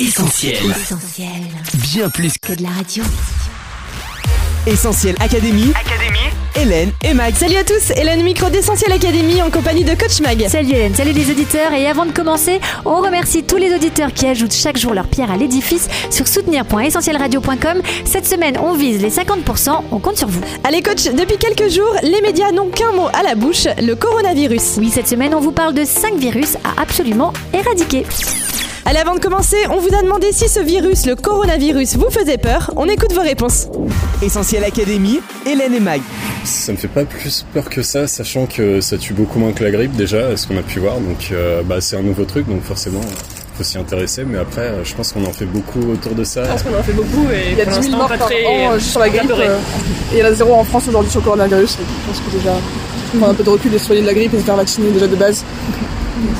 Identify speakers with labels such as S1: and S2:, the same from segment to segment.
S1: Essentiel.
S2: Essentiel.
S1: Bien plus
S2: Que de la radio.
S1: Essentiel Académie.
S3: Académie.
S1: Hélène et Mag.
S4: Salut à tous, Hélène Micro d'Essentiel Academy en compagnie de Coach Mag.
S2: Salut Hélène, salut les auditeurs. Et avant de commencer, on remercie tous les auditeurs qui ajoutent chaque jour leur pierre à l'édifice sur soutenir.essentielradio.com. Cette semaine, on vise les 50%. On compte sur vous.
S4: Allez coach, depuis quelques jours, les médias n'ont qu'un mot à la bouche, le coronavirus.
S2: Oui, cette semaine, on vous parle de 5 virus à absolument éradiquer.
S4: Allez, avant de commencer, on vous a demandé si ce virus, le coronavirus, vous faisait peur. On écoute vos réponses.
S1: Essentiel Académie, Hélène et Mag.
S5: Ça me fait pas plus peur que ça, sachant que ça tue beaucoup moins que la grippe déjà, ce qu'on a pu voir. Donc euh, bah, c'est un nouveau truc, donc forcément faut s'y intéresser. Mais après, je pense qu'on en fait beaucoup autour de ça.
S6: Je pense qu'on en fait beaucoup et
S7: Il y a
S6: pour
S7: 10 000
S6: l'instant,
S7: morts par
S6: très
S7: an euh, juste sur la grippe. euh, et il y en a zéro en France aujourd'hui sur le coronavirus. Donc je pense que déjà, prendre un peu de recul et soigner de la grippe et se faire vacciner déjà de base,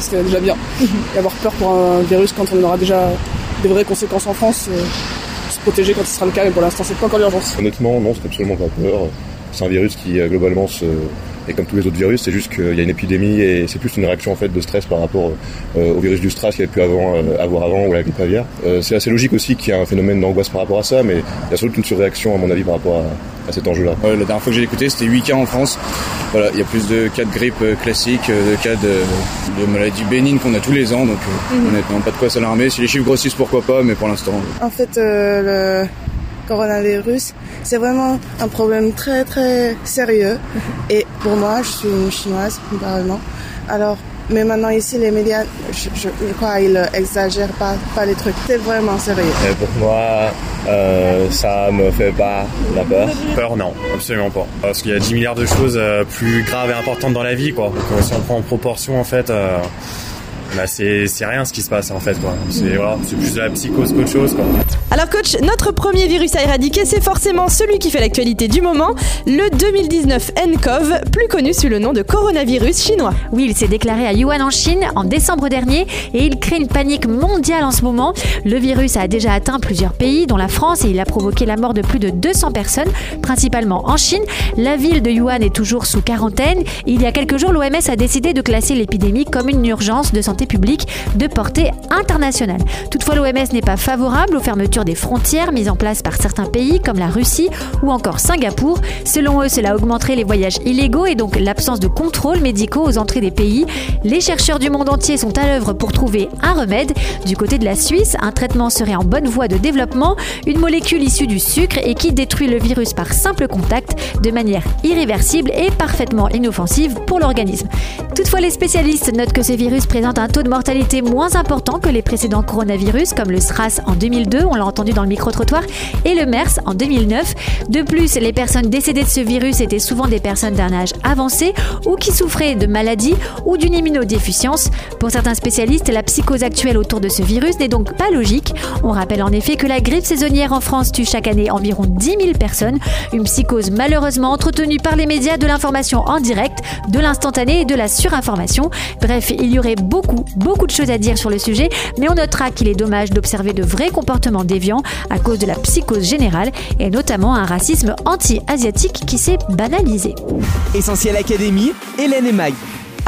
S7: ce serait déjà bien. Et avoir peur pour un virus quand on aura déjà des vraies conséquences en France, euh, se protéger quand ce sera le cas. Mais pour l'instant, c'est pas encore l'urgence.
S8: Honnêtement, non, c'est absolument pas peur. C'est un virus qui, euh, globalement, se... est comme tous les autres virus. C'est juste qu'il y a une épidémie et c'est plus une réaction en fait de stress par rapport euh, au virus du stress qu'il y avait pu avoir avant ou la grippe aviaire. C'est assez logique aussi qu'il y ait un phénomène d'angoisse par rapport à ça, mais il y a doute une surréaction à mon avis par rapport à, à cet enjeu-là.
S9: Ouais, la dernière fois que j'ai écouté, c'était 8 cas en France. Voilà, il y a plus de cas de grippe euh, classique, euh, de cas de, de maladies bénignes qu'on a tous les ans, donc euh, honnêtement, pas de quoi s'alarmer. Si les chiffres grossissent, pourquoi pas, mais pour l'instant.
S10: En fait, euh, le coronavirus, c'est vraiment un problème très très sérieux. Et pour moi, je suis une chinoise, littéralement. Alors, mais maintenant ici, les médias, je, je, je crois, ils exagèrent pas, pas les trucs. C'est vraiment sérieux.
S11: Et pour moi, euh, ça me fait pas la peur.
S12: Peur, non, absolument pas. Parce qu'il y a 10 milliards de choses euh, plus graves et importantes dans la vie, quoi. Donc, si on prend en proportion, en fait, euh, bah, c'est c'est rien ce qui se passe, en fait, quoi. C'est voilà, c'est plus de la psychose qu'autre chose, quoi.
S4: Alors coach, notre premier virus à éradiquer, c'est forcément celui qui fait l'actualité du moment, le 2019 nCoV, plus connu sous le nom de coronavirus chinois.
S2: Oui, il s'est déclaré à Yuan en Chine en décembre dernier et il crée une panique mondiale en ce moment. Le virus a déjà atteint plusieurs pays, dont la France, et il a provoqué la mort de plus de 200 personnes, principalement en Chine. La ville de Yuan est toujours sous quarantaine. Il y a quelques jours, l'OMS a décidé de classer l'épidémie comme une urgence de santé publique de portée internationale. Toutefois, l'OMS n'est pas favorable aux fermetures des frontières mises en place par certains pays comme la Russie ou encore Singapour. Selon eux, cela augmenterait les voyages illégaux et donc l'absence de contrôles médicaux aux entrées des pays. Les chercheurs du monde entier sont à l'œuvre pour trouver un remède. Du côté de la Suisse, un traitement serait en bonne voie de développement, une molécule issue du sucre et qui détruit le virus par simple contact de manière irréversible et parfaitement inoffensive pour l'organisme. Toutefois, les spécialistes notent que ces virus présentent un taux de mortalité moins important que les précédents coronavirus comme le SRAS en 2002, on l'a entendu dans le micro-trottoir, et le MERS en 2009. De plus, les personnes décédées de ce virus étaient souvent des personnes d'un âge avancé ou qui souffraient de maladies ou d'une immunodéficience. Pour certains spécialistes, la psychose actuelle autour de ce virus n'est donc pas logique. On rappelle en effet que la grippe saisonnière en France tue chaque année environ 10 000 personnes. Une psychose malheureusement entretenue par les médias de l'information en direct, de l'instantané et de la surinformation. Bref, il y aurait beaucoup, beaucoup de choses à dire sur le sujet, mais on notera qu'il est dommage d'observer de vrais comportements déviants à cause de la psychose générale et notamment un racisme anti-asiatique qui s'est banalisé.
S1: Essentiel Académie, Hélène et Mag.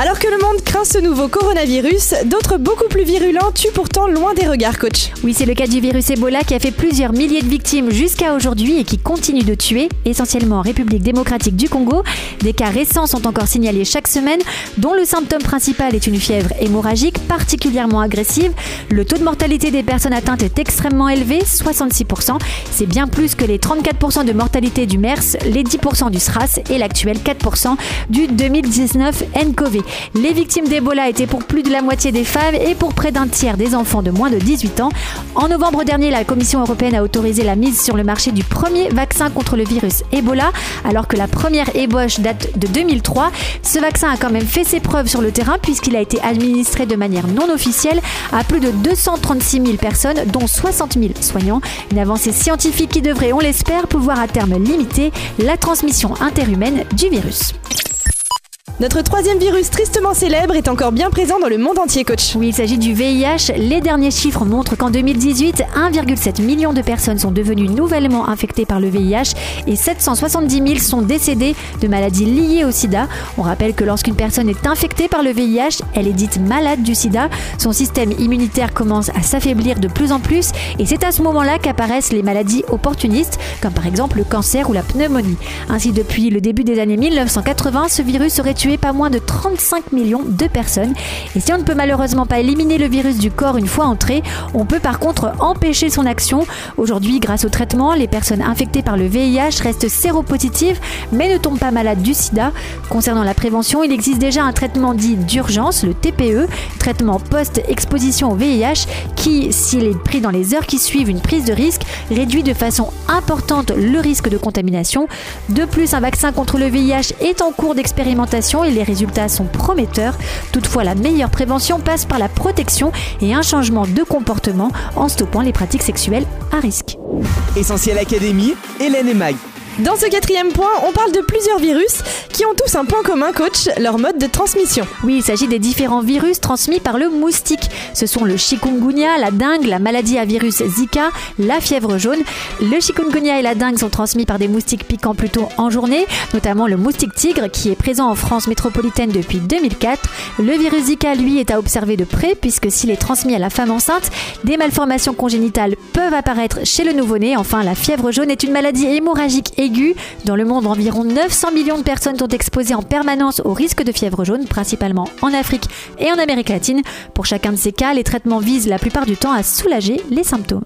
S4: Alors que le monde craint ce nouveau coronavirus, d'autres beaucoup plus virulents tuent pourtant loin des regards coach.
S2: Oui, c'est le cas du virus Ebola qui a fait plusieurs milliers de victimes jusqu'à aujourd'hui et qui continue de tuer, essentiellement en République démocratique du Congo. Des cas récents sont encore signalés chaque semaine, dont le symptôme principal est une fièvre hémorragique particulièrement agressive. Le taux de mortalité des personnes atteintes est extrêmement élevé, 66%. C'est bien plus que les 34% de mortalité du MERS, les 10% du SRAS et l'actuel 4% du 2019 nCoV. Les victimes d'Ebola étaient pour plus de la moitié des femmes et pour près d'un tiers des enfants de moins de 18 ans. En novembre dernier, la Commission européenne a autorisé la mise sur le marché du premier vaccin contre le virus Ebola, alors que la première ébauche date de 2003. Ce vaccin a quand même fait ses preuves sur le terrain puisqu'il a été administré de manière non officielle à plus de 236 000 personnes, dont 60 000 soignants. Une avancée scientifique qui devrait, on l'espère, pouvoir à terme limiter la transmission interhumaine du virus.
S4: Notre troisième virus tristement célèbre est encore bien présent dans le monde entier, coach.
S2: Oui, il s'agit du VIH. Les derniers chiffres montrent qu'en 2018, 1,7 million de personnes sont devenues nouvellement infectées par le VIH et 770 000 sont décédées de maladies liées au sida. On rappelle que lorsqu'une personne est infectée par le VIH, elle est dite malade du sida. Son système immunitaire commence à s'affaiblir de plus en plus et c'est à ce moment-là qu'apparaissent les maladies opportunistes, comme par exemple le cancer ou la pneumonie. Ainsi, depuis le début des années 1980, ce virus aurait tué pas moins de 35 millions de personnes. Et si on ne peut malheureusement pas éliminer le virus du corps une fois entré, on peut par contre empêcher son action. Aujourd'hui, grâce au traitement, les personnes infectées par le VIH restent séropositives mais ne tombent pas malades du sida. Concernant la prévention, il existe déjà un traitement dit d'urgence, le TPE, traitement post-exposition au VIH, qui, s'il est pris dans les heures qui suivent une prise de risque, réduit de façon importante le risque de contamination. De plus, un vaccin contre le VIH est en cours d'expérimentation et les résultats sont prometteurs. Toutefois, la meilleure prévention passe par la protection et un changement de comportement en stoppant les pratiques sexuelles à risque.
S1: Essentiel Académie, Hélène et Mag.
S4: Dans ce quatrième point, on parle de plusieurs virus ont tous un point commun, coach, leur mode de transmission.
S2: Oui, il s'agit des différents virus transmis par le moustique. Ce sont le chikungunya, la dengue, la maladie à virus Zika, la fièvre jaune. Le chikungunya et la dengue sont transmis par des moustiques piquants plutôt en journée, notamment le moustique tigre qui est présent en France métropolitaine depuis 2004. Le virus Zika, lui, est à observer de près puisque s'il est transmis à la femme enceinte, des malformations congénitales peuvent apparaître chez le nouveau-né. Enfin, la fièvre jaune est une maladie hémorragique aiguë. Dans le monde, environ 900 millions de personnes sont exposées en permanence au risque de fièvre jaune, principalement en Afrique et en Amérique latine. Pour chacun de ces cas, les traitements visent la plupart du temps à soulager les symptômes.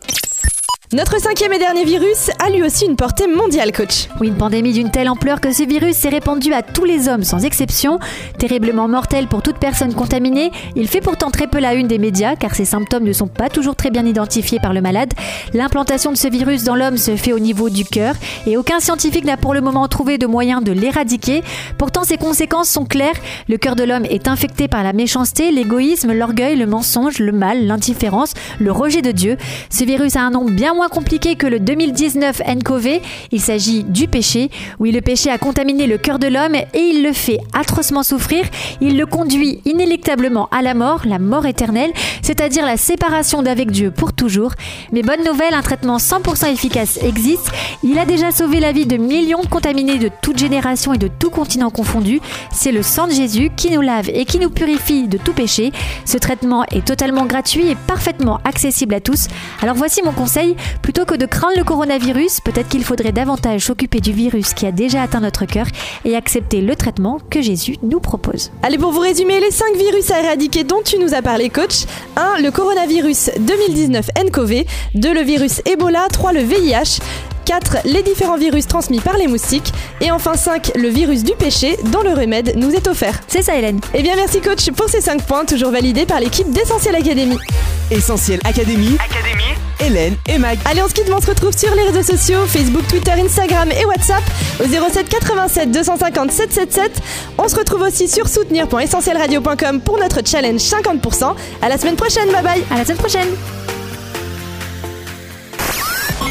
S4: Notre cinquième et dernier virus a lui aussi une portée mondiale, coach.
S2: Oui, une pandémie d'une telle ampleur que ce virus s'est répandu à tous les hommes sans exception. Terriblement mortel pour toute personne contaminée, il fait pourtant très peu la une des médias car ses symptômes ne sont pas toujours très bien identifiés par le malade. L'implantation de ce virus dans l'homme se fait au niveau du cœur et aucun scientifique n'a pour le moment trouvé de moyen de l'éradiquer. Pourtant, ses conséquences sont claires. Le cœur de l'homme est infecté par la méchanceté, l'égoïsme, l'orgueil, le mensonge, le mal, l'indifférence, le rejet de Dieu. Ce virus a un nom bien moins compliqué que le 2019 NCOV. Il s'agit du péché. Oui, le péché a contaminé le cœur de l'homme et il le fait atrocement souffrir. Il le conduit inéluctablement à la mort, la mort éternelle, c'est-à-dire la séparation d'avec Dieu pour toujours. Mais bonne nouvelle, un traitement 100% efficace existe. Il a déjà sauvé la vie de millions de contaminés de toute génération et de tout continent confondu. C'est le sang de Jésus qui nous lave et qui nous purifie de tout péché. Ce traitement est totalement gratuit et parfaitement accessible à tous. Alors voici mon conseil, Plutôt que de craindre le coronavirus, peut-être qu'il faudrait davantage s'occuper du virus qui a déjà atteint notre cœur et accepter le traitement que Jésus nous propose.
S4: Allez, pour vous résumer les 5 virus à éradiquer dont tu nous as parlé, coach 1. Le coronavirus 2019 nCoV 2. Le virus Ebola 3. Le VIH 4. Les différents virus transmis par les moustiques. Et enfin 5. Le virus du péché dont le remède nous est offert.
S2: C'est ça Hélène.
S4: Eh bien merci coach pour ces 5 points toujours validés par l'équipe d'Essentiel Academy.
S1: Essentiel Académie,
S3: Académie,
S1: Hélène et Mag.
S4: Allez on se quitte, on se retrouve sur les réseaux sociaux, Facebook, Twitter, Instagram et WhatsApp au 07 87 250 777. On se retrouve aussi sur soutenir.essentielradio.com pour notre challenge 50%. À la semaine prochaine, bye bye
S2: À la semaine prochaine